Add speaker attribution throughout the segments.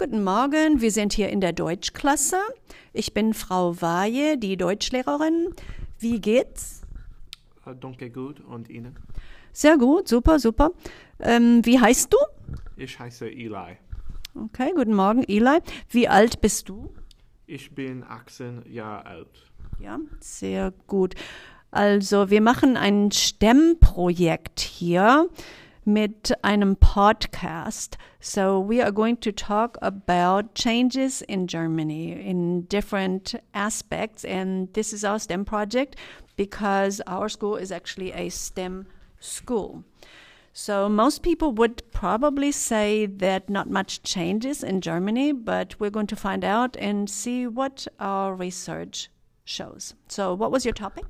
Speaker 1: Guten Morgen, wir sind hier in der Deutschklasse. Ich bin Frau Waje, die Deutschlehrerin. Wie geht's?
Speaker 2: Äh, danke gut und Ihnen?
Speaker 1: Sehr gut, super, super. Ähm, wie heißt du?
Speaker 2: Ich heiße Eli.
Speaker 1: Okay, guten Morgen, Eli. Wie alt bist du?
Speaker 2: Ich bin 18 Jahre alt.
Speaker 1: Ja, sehr gut. Also, wir machen ein STEM-Projekt hier mit einem Podcast. So, we are going to talk about changes in Germany in different aspects. And this is our STEM project because our school is actually a STEM school. So most people would probably say that not much changes in Germany, but we're going to find out and see what our research shows. So what was your topic?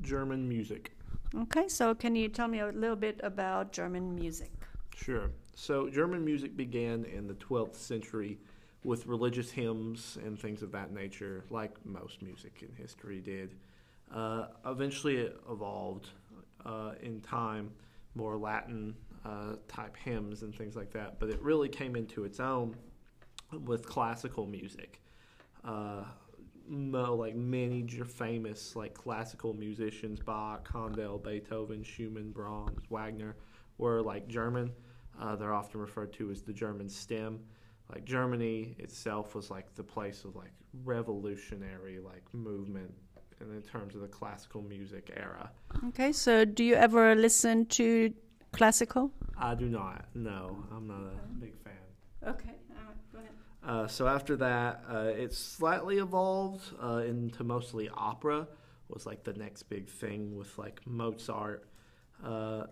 Speaker 2: German music.
Speaker 1: Okay, so can you tell me a little bit about German music?
Speaker 2: Sure. So German music began in the 12th century with religious hymns and things of that nature, like most music in history did. Uh, eventually, it evolved uh, in time more Latin uh, type hymns and things like that, but it really came into its own with classical music. Uh, mo- like many famous like classical musicians, Bach, Handel, Beethoven, Schumann, Brahms, Wagner, were like German. Uh, they're often referred to as the German stem. Like Germany itself was like the place of like revolutionary like movement, and in terms of the classical music era.
Speaker 1: Okay, so do you ever listen to classical?
Speaker 2: I do not. No, I'm not a big fan.
Speaker 1: Okay, all right, go ahead.
Speaker 2: Uh, so after that, uh, it slightly evolved uh, into mostly opera. Was like the next big thing with like Mozart. Uh,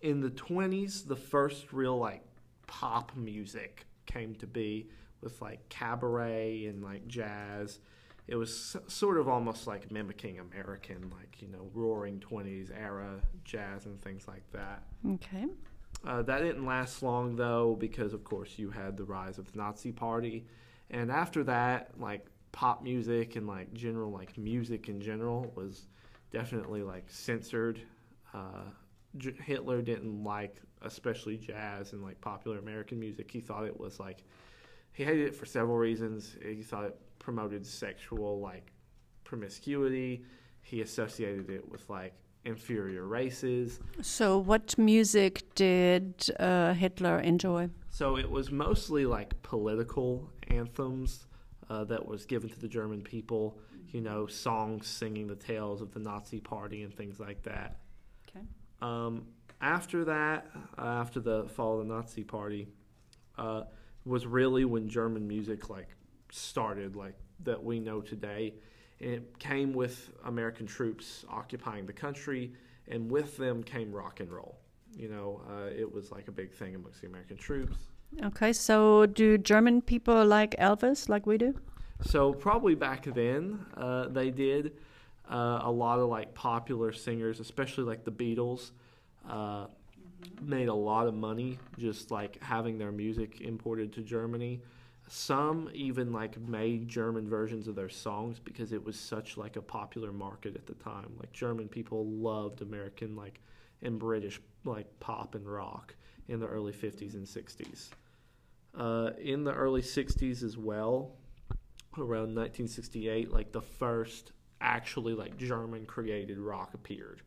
Speaker 2: in the 20s, the first real like pop music came to be with like cabaret and like jazz. It was sort of almost like mimicking American, like you know, Roaring Twenties era jazz and things like that.
Speaker 1: Okay.
Speaker 2: Uh, that didn't last long though, because of course you had the rise of the Nazi Party, and after that, like pop music and like general like music in general was definitely like censored. Uh, J- Hitler didn't like especially jazz and like popular American music. He thought it was like he hated it for several reasons. He thought it promoted sexual like promiscuity. He associated it with like inferior races.
Speaker 1: So what music did uh, Hitler enjoy?
Speaker 2: So it was mostly like political anthems uh, that was given to the German people. You know, songs singing the tales of the Nazi Party and things like that.
Speaker 1: Okay.
Speaker 2: Um, after that, uh, after the fall of the Nazi Party, uh, was really when German music like started, like that we know today. It came with American troops occupying the country, and with them came rock and roll. You know, uh, it was like a big thing amongst the American troops.
Speaker 1: Okay, so do German people like Elvis like we do?
Speaker 2: So probably back then, uh, they did uh, a lot of like popular singers, especially like the Beatles, uh, made a lot of money just like having their music imported to Germany. Some even like made German versions of their songs because it was such like a popular market at the time. Like German people loved American like and British like pop and rock in the early 50s and 60s. Uh, in the early 60s as well, around 1968 like the first actually like german created rock appeared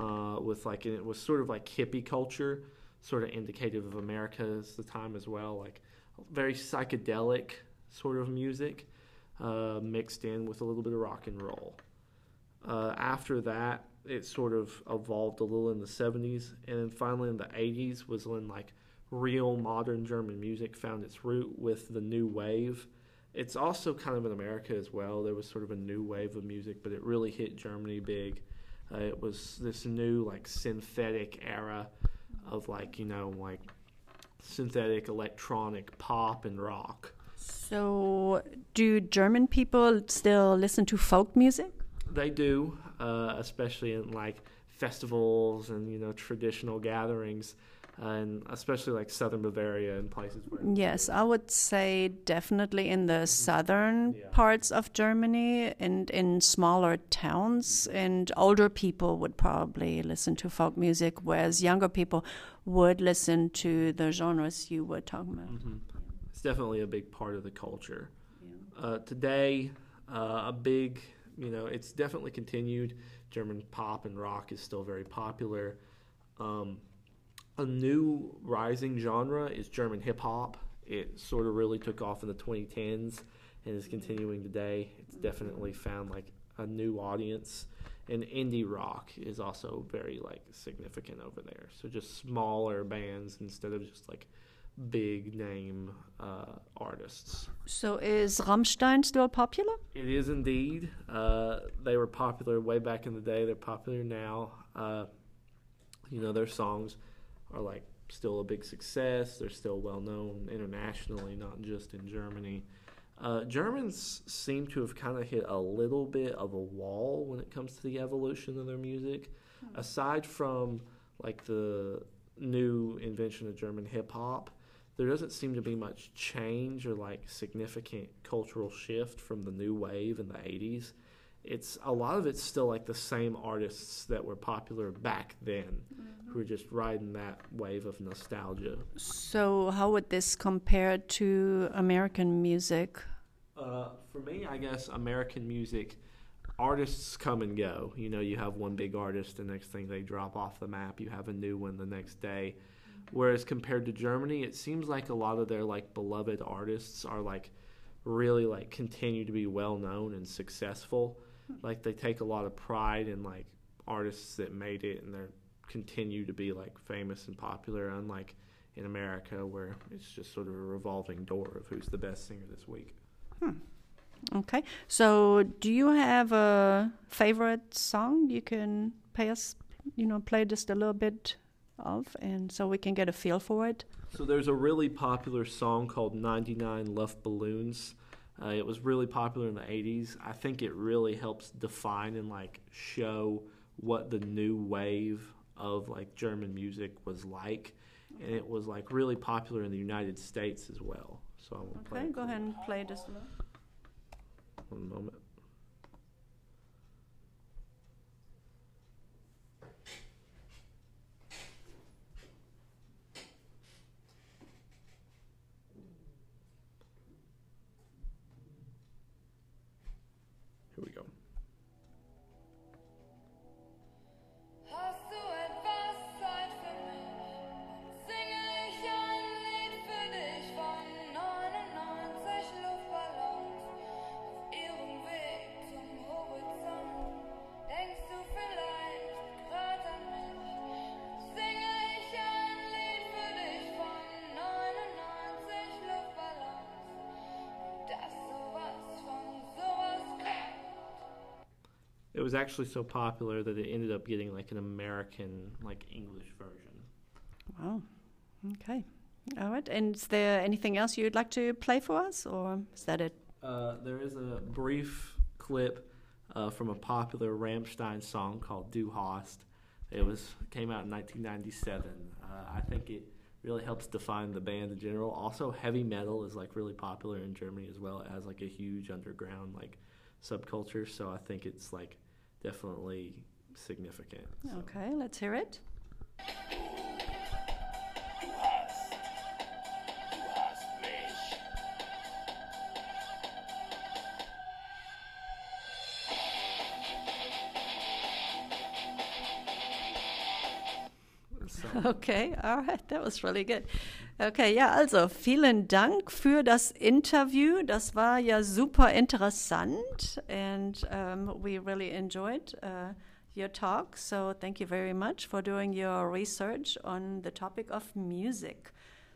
Speaker 2: uh, with like and it was sort of like hippie culture sort of indicative of america at the time as well like very psychedelic sort of music uh, mixed in with a little bit of rock and roll uh, after that it sort of evolved a little in the 70s and then finally in the 80s was when like real modern german music found its root with the new wave it's also kind of in America as well. There was sort of a new wave of music, but it really hit Germany big. Uh, it was this new like synthetic era of like you know like synthetic electronic pop and rock.
Speaker 1: So do German people still listen to folk music?
Speaker 2: They do, uh, especially in like festivals and you know traditional gatherings, and especially like southern Bavaria and places where
Speaker 1: Yes, I would say definitely in the southern
Speaker 2: Yeah.
Speaker 1: parts of Germany and in smaller towns. And older people would probably listen to folk music, whereas younger people would listen to the genres you were talking about.
Speaker 2: hmm it's definitely a big part of the culture. Uh, today, uh, a big, you know, it's definitely continued. German pop and rock is still very popular. Um, a new rising genre is German hip hop. It sort of really took off in the 2010s and is continuing today. It's definitely found like a new audience. And indie rock is also very like significant over there. So just smaller bands instead of just like big name uh, artists.
Speaker 1: So is Rammstein still popular?
Speaker 2: It is indeed. Uh, they were popular way back in the day. They're popular now. Uh, you know, their songs are like still a big success. They're still well known internationally, not just in Germany. Uh, Germans seem to have kind of hit a little bit of a wall when it comes to the evolution of their music. Aside from like the new invention of German hip hop, there doesn't seem to be much change or like significant cultural shift from the new wave in the 80s. It's a lot of it's still like the same artists that were popular back then who are just riding that wave of nostalgia.
Speaker 1: So how would this compare to American music?
Speaker 2: Uh, for me, I guess American music artists come and go. You know, you have one big artist, the next thing they drop off the map. You have a new one the next day. Whereas compared to Germany, it seems like a lot of their like beloved artists are like really like continue to be well known and successful. Like they take a lot of pride in like artists that made it and they're continue to be like famous and popular unlike in America where it's just sort of a revolving door of who's the best singer this week. Hmm.
Speaker 1: Okay. So do you have a favorite song you can pay us, you know, play just a little bit of and so we can get a feel for it?
Speaker 2: So there's a really popular song called 99 Luftballons. Uh, it was really popular in the 80s. I think it really helps define and like show what the new wave of like German music was like. And it was like really popular in the United States as well. So I'm gonna play
Speaker 1: Okay, go ahead and play a little.
Speaker 2: One moment. Was actually so popular that it ended up getting like an American, like English version.
Speaker 1: Wow. Okay. All right. And is there anything else you'd like to play for us, or is that it?
Speaker 2: Uh, there is a brief clip uh, from a popular Rammstein song called "Du Hast." It was came out in 1997. Uh, I think it really helps define the band in general. Also, heavy metal is like really popular in Germany as well. It has like a huge underground like subculture. So I think it's like definitely significant. So.
Speaker 1: Okay, let's hear it.
Speaker 2: So,
Speaker 1: Okay, all right, that was really good. Okay, ja, also vielen Dank für das Interview. Das war ja super interessant and um, we really enjoyed uh, your talk. So thank you very much for doing your research on the topic of music.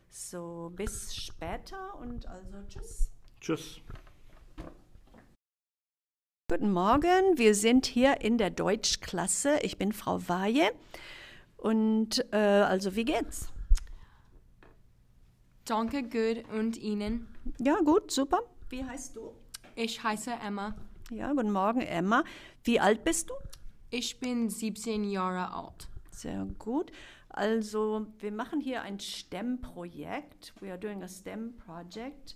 Speaker 1: So bis später und also tschüss.
Speaker 2: Tschüss.
Speaker 1: Guten Morgen, wir sind hier in der Deutschklasse. Ich bin Frau Weihe. Und äh, also, wie geht's?
Speaker 3: Danke, gut. Und Ihnen?
Speaker 1: Ja, gut, super. Wie heißt du?
Speaker 3: Ich heiße Emma.
Speaker 1: Ja, guten Morgen, Emma. Wie alt bist du?
Speaker 3: Ich bin 17 Jahre alt.
Speaker 1: Sehr gut. Also, wir machen hier ein STEM-Projekt. We are doing a STEM project.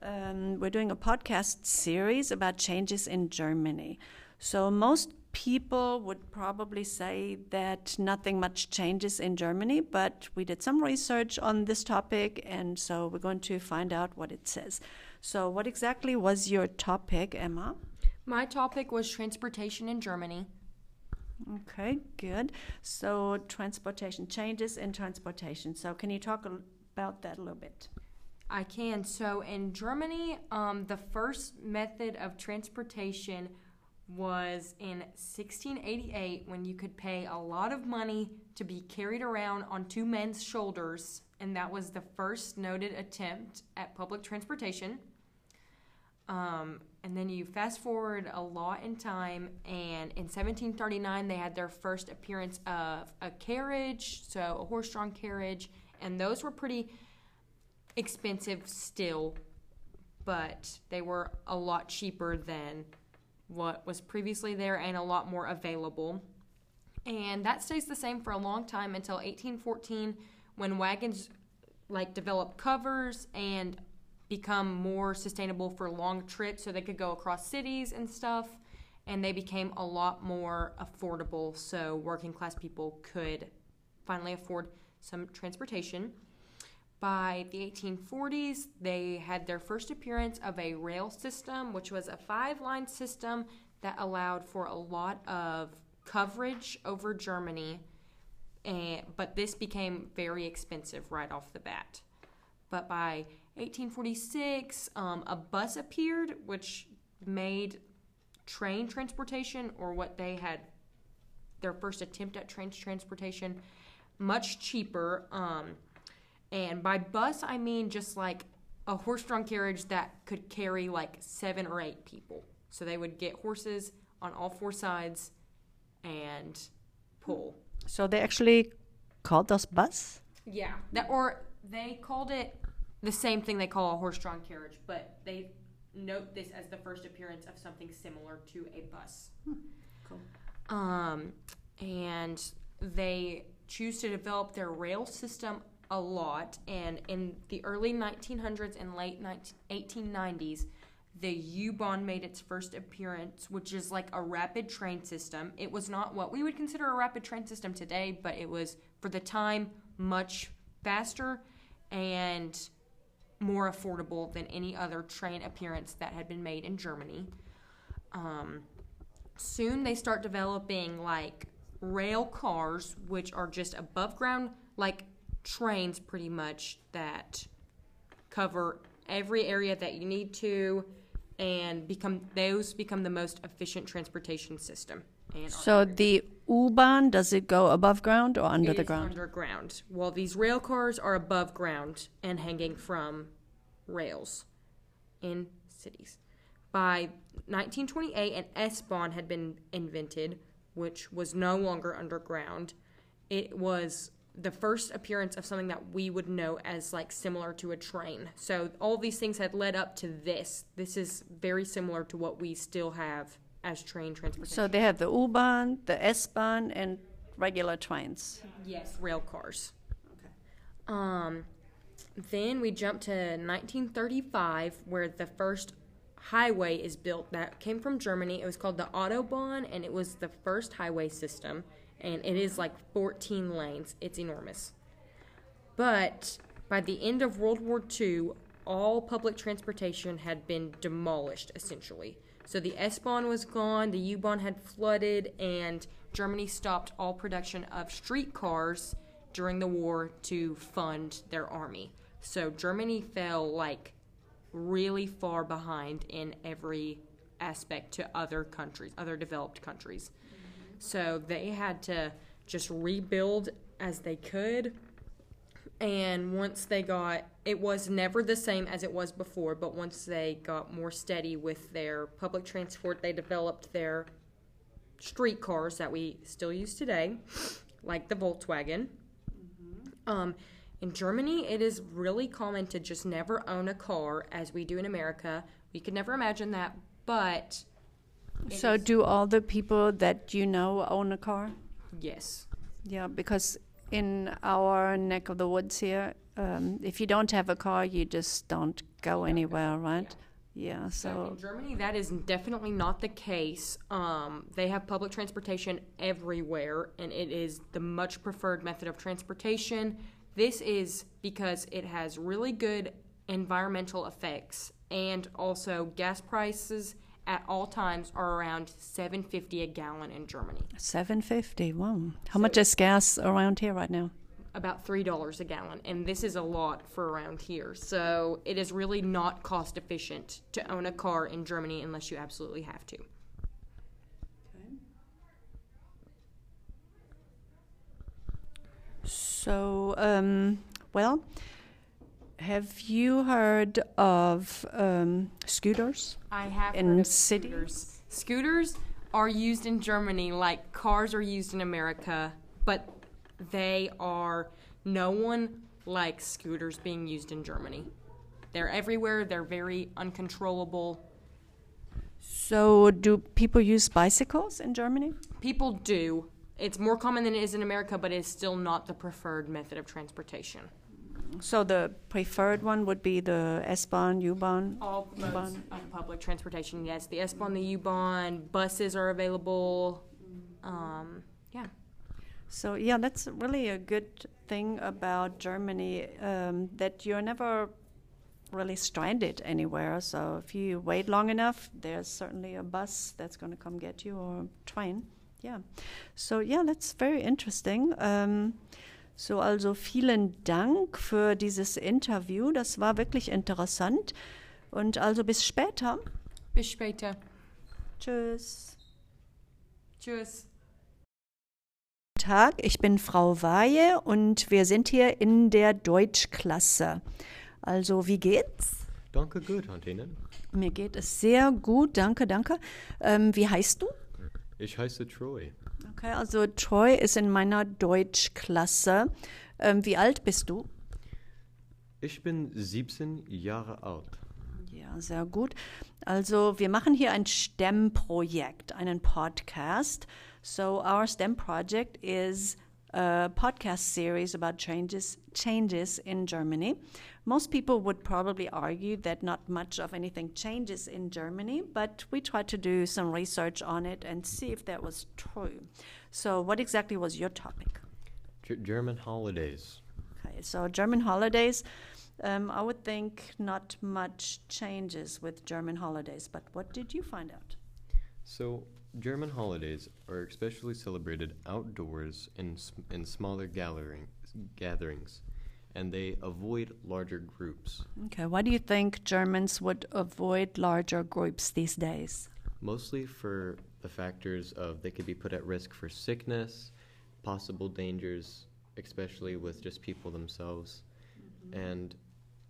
Speaker 1: Um, we're doing a podcast series about changes in Germany. So most people would probably say that nothing much changes in Germany, but we did some research on this topic, and so we're going to find out what it says. So, what exactly was your topic, Emma?
Speaker 3: My topic was transportation in Germany.
Speaker 1: Okay, good. So, transportation changes in transportation. So, can you talk about that a little bit?
Speaker 3: I can. So in Germany, um, the first method of transportation was in 1688 when you could pay a lot of money to be carried around on two men's shoulders, and that was the first noted attempt at public transportation. Um, and then you fast forward a lot in time, and in 1739 they had their first appearance of a carriage, so a horse-drawn carriage, and those were pretty expensive still, but they were a lot cheaper than what was previously there and a lot more available. And that stays the same for a long time until 1814 when wagons like develop covers and become more sustainable for long trips so they could go across cities and stuff and they became a lot more affordable so working class people could finally afford some transportation. By the 1840s, they had their first appearance of a rail system, which was a five line system that allowed for a lot of coverage over Germany. And, but this became very expensive right off the bat. But by 1846, um, a bus appeared, which made train transportation, or what they had their first attempt at train transportation, much cheaper. Um, and by bus, I mean just like a horse drawn carriage that could carry like seven or eight people. So they would get horses on all four sides and pull.
Speaker 1: So, they actually called us bus?
Speaker 3: Yeah. That or they called it the same thing they call a horse drawn carriage, but they note this as the first appearance of something similar to a bus.
Speaker 1: Cool.
Speaker 3: Um, and they choose to develop their rail system a lot. And in the early 1900s and late 19, 1890s, the U-Bahn made its first appearance, which is like a rapid train system. It was not what we would consider a rapid train system today, but it was for the time much faster and more affordable than any other train appearance that had been made in Germany. Um, soon they start developing like rail cars, which are just above ground, like trains pretty much that cover every area that you need to and become those become the most efficient transportation system. And
Speaker 1: So, the U-Bahn, does it go above ground or under the ground?
Speaker 3: Underground. Well, these rail cars are above ground and hanging from rails in cities. By 1928, an S-Bahn had been invented, which was no longer underground. It was the first appearance of something that we would know as like similar to a train. So all these things had led up to this. This is very similar to what we still have as train transportation.
Speaker 1: So, they have the U-Bahn, the S-Bahn, and regular trains.
Speaker 3: Yes, rail cars. Um, then we jump to 1935, where the first highway is built that came from Germany. It was called the Autobahn, and it was the first highway system, and it is like 14 lanes. It's enormous. But by the end of World War II, all public transportation had been demolished essentially. So the S Bahn was gone, the U Bahn had flooded, and Germany stopped all production of streetcars during the war to fund their army. So Germany fell like really far behind in every aspect to other countries, other developed countries. So they had to just rebuild as they could. And once they got, it was never the same as it was before, but once they got more steady with their public transport, they developed their streetcars that we still use today, like the Volkswagen. Um, in Germany, it is really common to just never own a car as we do in America. We could never imagine that, but
Speaker 1: So, do all the people that you know own a car?
Speaker 3: yes.
Speaker 1: Yeah, because in our neck of the woods here, um, if you don't have a car, you just don't go anywhere, right? Yeah,
Speaker 3: So
Speaker 1: so
Speaker 3: in Germany, that is definitely not the case. Um, they have public transportation everywhere, and it is the much preferred method of transportation. This is because it has really good environmental effects, and also gas prices at all times are around seven fifty a gallon in Germany,
Speaker 1: 750. Wow. How much is gas around here right now?
Speaker 3: about three dollars a gallon, and this is a lot for around here. So it is really not cost efficient to own a car in Germany unless you absolutely have to.
Speaker 1: So, um, well, have you heard of um, scooters?
Speaker 3: I have
Speaker 1: In
Speaker 3: heard of
Speaker 1: cities?
Speaker 3: scooters. Scooters are used in Germany like cars are used in America, but they are no one likes scooters being used in Germany. They're everywhere. They're very uncontrollable.
Speaker 1: So, do people use bicycles in Germany?
Speaker 3: People do. It's more common than it is in America, but it's still not the preferred method of transportation.
Speaker 1: So, the preferred one would be the S-Bahn, U-Bahn.
Speaker 3: All modes of public transportation, yes. The S-Bahn, the U-Bahn, buses are available. Um, yeah.
Speaker 1: So, yeah, that's really a good thing about Germany um, that you're never really stranded anywhere. So, if you wait long enough, there's certainly a bus that's going to come get you or a train. Yeah. So, yeah, that's very interesting. Um, so, also vielen Dank für dieses Interview. Das war wirklich interessant. Und also bis später.
Speaker 3: Bis später.
Speaker 1: Tschüss.
Speaker 3: Tschüss.
Speaker 1: Guten Tag, ich bin Frau Weihe und wir sind hier in der Deutschklasse. Also, wie geht's?
Speaker 4: Danke gut, Antine.
Speaker 1: Mir geht es sehr gut, danke, danke. Ähm, wie heißt du?
Speaker 4: Ich heiße Troy.
Speaker 1: Okay, also Troy ist in meiner Deutschklasse. Ähm, wie alt bist du?
Speaker 4: Ich bin 17 Jahre alt.
Speaker 1: Ja, sehr gut. Also wir machen hier ein STEM-Projekt, einen Podcast. So our STEM project is a podcast series about changes changes in Germany. Most people would probably argue that not much of anything changes in Germany, but we tried to do some research on it and see if that was true. So what exactly was your topic?
Speaker 4: G- German holidays.
Speaker 1: Okay, so German holidays. Um, I would think not much changes with German holidays, but what did you find out?
Speaker 4: So, German holidays are especially celebrated outdoors in, in smaller gathering, gatherings, and they avoid larger groups.
Speaker 1: Okay, why do you think Germans would avoid larger groups these days?
Speaker 4: Mostly for the factors of they could be put at risk for sickness, possible dangers, especially with just people themselves. And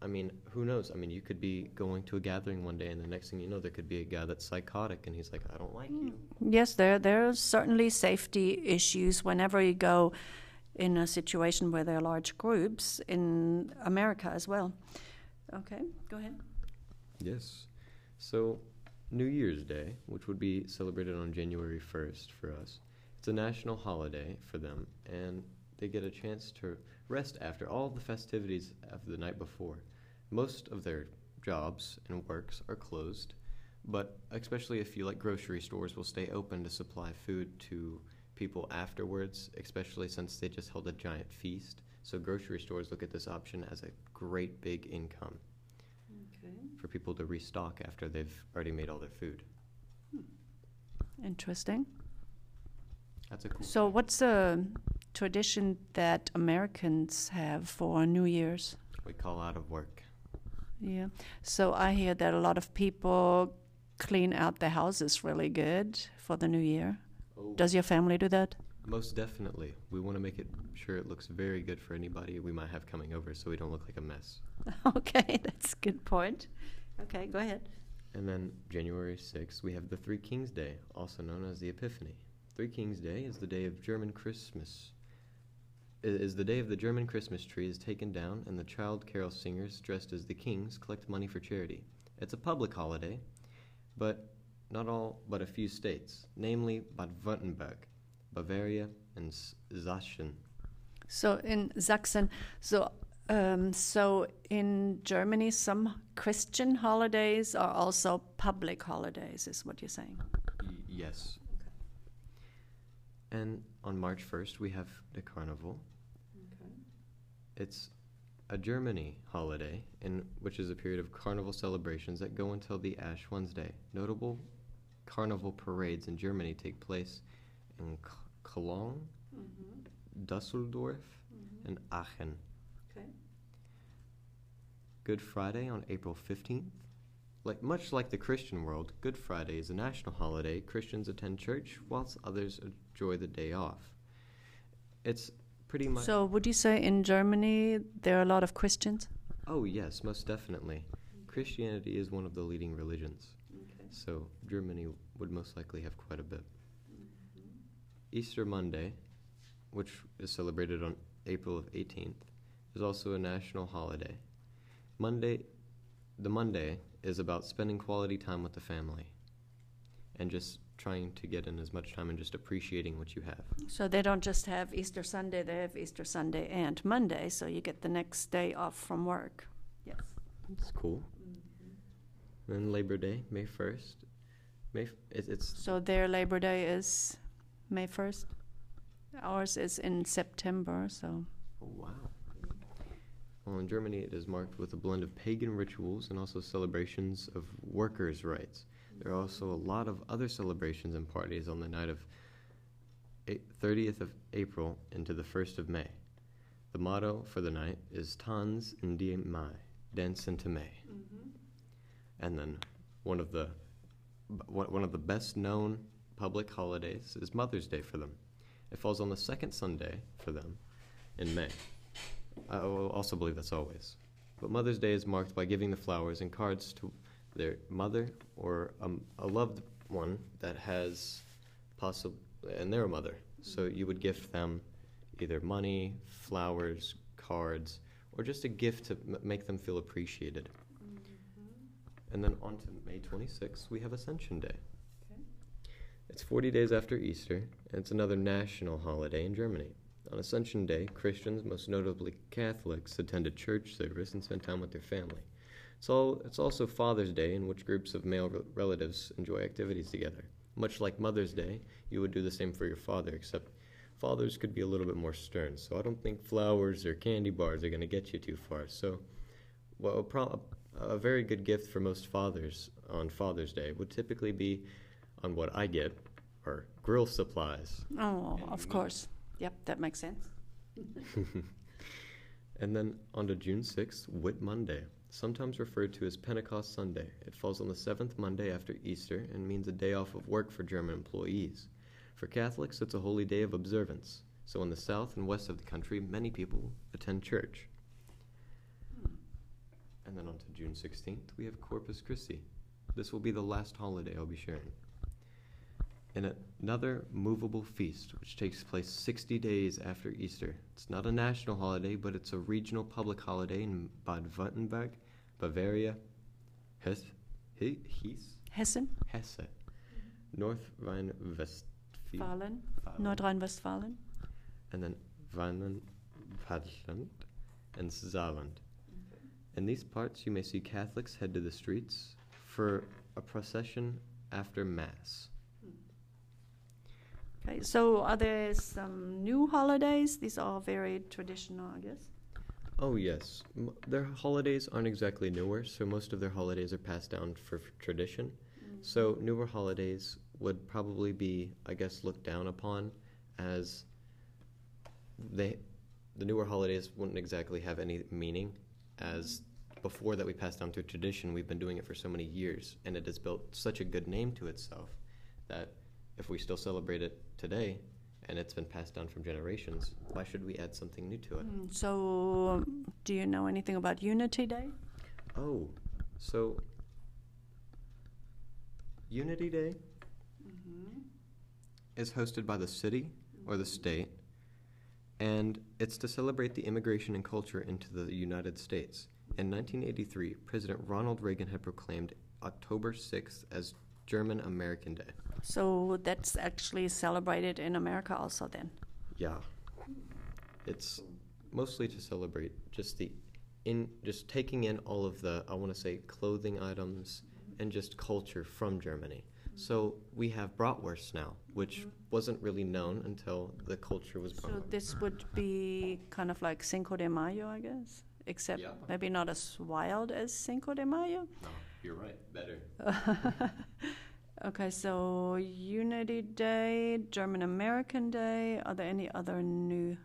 Speaker 4: I mean, who knows? I mean, you could be going to a gathering one day, and the next thing you know, there could be a guy that's psychotic, and he's like, "I don't like you." Mm.
Speaker 1: Yes, there there are certainly safety issues whenever you go in a situation where there are large groups in America as well. Okay, go ahead.
Speaker 4: Yes. So, New Year's Day, which would be celebrated on January 1st for us, it's a national holiday for them, and they get a chance to rest after all the festivities of the night before. Most of their jobs and works are closed, but especially if you like grocery stores will stay open to supply food to people afterwards, especially since they just held a giant feast. So grocery stores look at this option as a great big income for people to restock after they've already made all their food. Hmm.
Speaker 1: Interesting.
Speaker 4: That's a cool.
Speaker 1: So, what's a tradition that Americans have for New Year's?
Speaker 4: we call out of work.
Speaker 1: Yeah. So I hear that a lot of people clean out their houses really good for the new year.
Speaker 4: Oh,
Speaker 1: Does your family do that?
Speaker 4: most definitely. We want to make it sure it looks very good for anybody we might have coming over, so we don't look like a mess.
Speaker 1: okay, that's a good point. Okay, go ahead.
Speaker 4: And then January 6th, we have the Three Kings Day, also known as the Epiphany. Three Kings Day is the day of German Christmas. Is the day of the German Christmas tree is taken down, and the child carol singers dressed as the kings collect money for charity. It's a public holiday, but not all but a few states, namely Baden-Württemberg, Bavaria, and Sachsen.
Speaker 1: So in Sachsen, so Um, so in Germany, some Christian holidays are also public holidays, is what you're saying.
Speaker 4: Y- yes. And on March 1st, we have the Carnival. Okay. It's a Germany holiday, in which is a period of carnival celebrations that go until the Ash Wednesday. Notable carnival parades in Germany take place in Cologne, mm-hmm. Dusseldorf, mm-hmm. and Aachen.
Speaker 1: Okay.
Speaker 4: Good Friday on April 15th. Like much like the Christian world, Good Friday is a national holiday. Christians attend church whilst others enjoy the day off. It's pretty much
Speaker 1: So would you say in Germany there are a lot of Christians?
Speaker 4: Oh, yes, most definitely. Christianity is one of the leading religions. Okay. So Germany would most likely have quite a bit. Mm-hmm. Easter Monday, which is celebrated on April of 18th, is also a national holiday. Monday, the Monday is about spending quality time with the family and just trying to get in as much time and just appreciating what you have.
Speaker 1: So they don't just have Easter Sunday, they have Easter Sunday and Monday, so you get the next day off from work. Yes.
Speaker 4: It's cool. Mm-hmm. Then Labor Day, May 1st. May f- it, it's
Speaker 1: So their Labor Day is May 1st. Ours is in September, so.
Speaker 4: Oh, wow. Well, in Germany, it is marked with a blend of pagan rituals and also celebrations of workers' rights. There are also a lot of other celebrations and parties on the night of 30th of April into the 1st of May. The motto for the night is Tanz in die Mai, dance into May. Mm-hmm. And then one of the one of the best known public holidays is Mother's Day for them. It falls on the second Sunday for them in May. I also believe that's always. But Mother's Day is marked by giving the flowers and cards to their mother or um, a loved one that has possible, and they're a mother. So you would gift them either money, flowers, cards, or just a gift to m- make them feel appreciated. And then on to May 26th, we have Ascension Day. It's 40 days after Easter, and it's another national holiday in Germany. On Ascension Day, Christians, most notably Catholics, attend a church service and spend time with their family. It's, also Father's Day, in which groups of male relatives enjoy activities together. Much like Mother's Day, you would do the same for your father, except fathers could be a little bit more stern. So I don't think flowers or candy bars are going to get you too far. So, well, a, pro- a very good gift for most fathers on Father's Day would typically be on what I get are grill supplies.
Speaker 1: Oh, of course. Yep, that makes sense.
Speaker 4: And then on to June 6th, Whit Monday, sometimes referred to as Pentecost Sunday. It falls on the seventh Monday after Easter and means a day off of work for German employees. For Catholics, it's a holy day of observance. So in the south and west of the country, many people attend church. And then on to June 16th, we have Corpus Christi. This will be the last holiday I'll be sharing. And another movable feast, which takes place 60 days after Easter. It's not a national holiday, but it's a regional public holiday in Bad Württemberg, Bavaria, Hesse, He- Hesse,
Speaker 1: Hessen,
Speaker 4: Hesse North Rhine-Westphalia,
Speaker 1: Nordrhein-Westfalen.
Speaker 4: and then Rheinland-Pfalz and Saarland. In these parts, you may see Catholics head to the streets for a procession after Mass.
Speaker 1: Okay, so are there some new holidays? These are all very traditional, I guess.
Speaker 4: Oh, yes. M- their holidays aren't exactly newer, so most of their holidays are passed down for tradition. Mm-hmm. So, newer holidays would probably be, I guess, looked down upon as they. The newer holidays wouldn't exactly have any meaning, as mm-hmm. before that we passed down through tradition, we've been doing it for so many years, and it has built such a good name to itself that if we still celebrate it today, and it's been passed down from generations, why should we add something new to it?
Speaker 1: Mm, So, um, do you know anything about Unity Day?
Speaker 4: Oh, so Unity Day is hosted by the city or the state, and it's to celebrate the immigration and culture into the United States. In 1983, President Ronald Reagan had proclaimed October 6th as German American Day.
Speaker 1: So that's actually celebrated in America also then.
Speaker 4: Yeah. It's mostly to celebrate just the in just taking in all of the I want to say clothing items and just culture from Germany. So we have bratwurst now, which wasn't really known until the culture was brought.
Speaker 1: So this would be kind of like Cinco de Mayo, I guess, except
Speaker 4: Yeah.
Speaker 1: maybe not as wild as Cinco de Mayo.
Speaker 4: No, you're right. Better.
Speaker 1: okay, so Unity Day, German American Day. Are there any other new,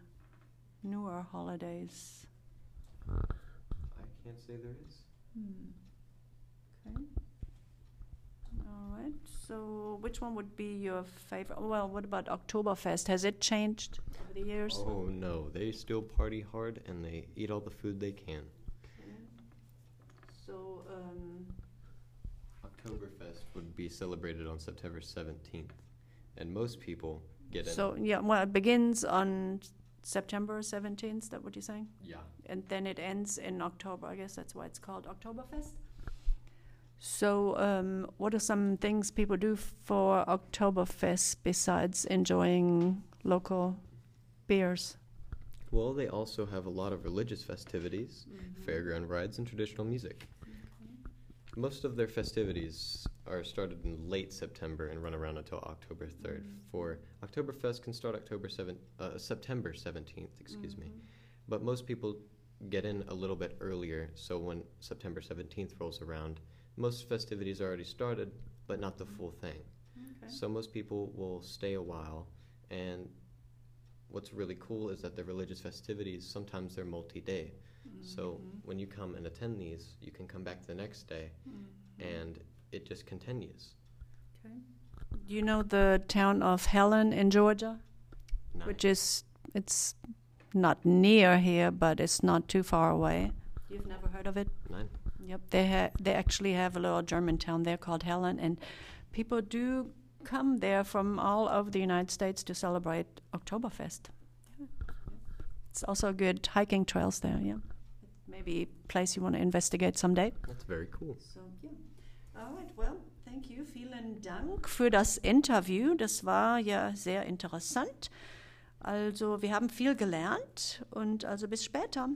Speaker 1: newer holidays?
Speaker 4: I can't say there is.
Speaker 1: Okay. All right. So, which one would be your favorite? Well, what about Oktoberfest? Has it changed over the years?
Speaker 4: Oh no, they still party hard and they eat all the food they can. Okay.
Speaker 1: So, um,
Speaker 4: Oktoberfest would be celebrated on September 17th, and most people get in.
Speaker 1: so yeah, well, it begins on September 17th. Is that what you're saying?
Speaker 4: yeah,
Speaker 1: and then it ends in October. I guess that's why it's called Oktoberfest. So, um, what are some things people do for Oktoberfest besides enjoying local beers?
Speaker 4: Well, they also have a lot of religious festivities, fairground rides, and traditional music. Most of their festivities are started in late September and run around until October 3rd. Mm-hmm. For Oktoberfest can start October 7th, uh, September 17th, excuse me. Mm-hmm. But most people get in a little bit earlier, so when September 17th rolls around, most festivities are already started, but not the mm-hmm. full thing. So most people will stay a while, and what's really cool is that the religious festivities sometimes they're multi-day. Mm-hmm. So mm-hmm. when you come and attend these, you can come back the next day, mm-hmm. and it just continues. Okay.
Speaker 1: Do you know the town of Helen in Georgia,
Speaker 4: Nice.
Speaker 1: which is it's not near here, but it's not too far away. You've never heard of it?
Speaker 4: Nine.
Speaker 1: Yep, they ha- they actually have a little German town there called Helen, and people do come there from all over the United States to celebrate Oktoberfest. Yeah. It's also good hiking trails there. Yeah, maybe a place you want to investigate someday.
Speaker 4: That's very cool.
Speaker 1: So yeah, all right. Well, thank you. Vielen Dank für das Interview. Das war ja sehr interessant. Also wir haben viel gelernt und also bis später.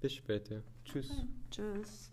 Speaker 4: Bis später. Tschüss.
Speaker 1: Tschüss.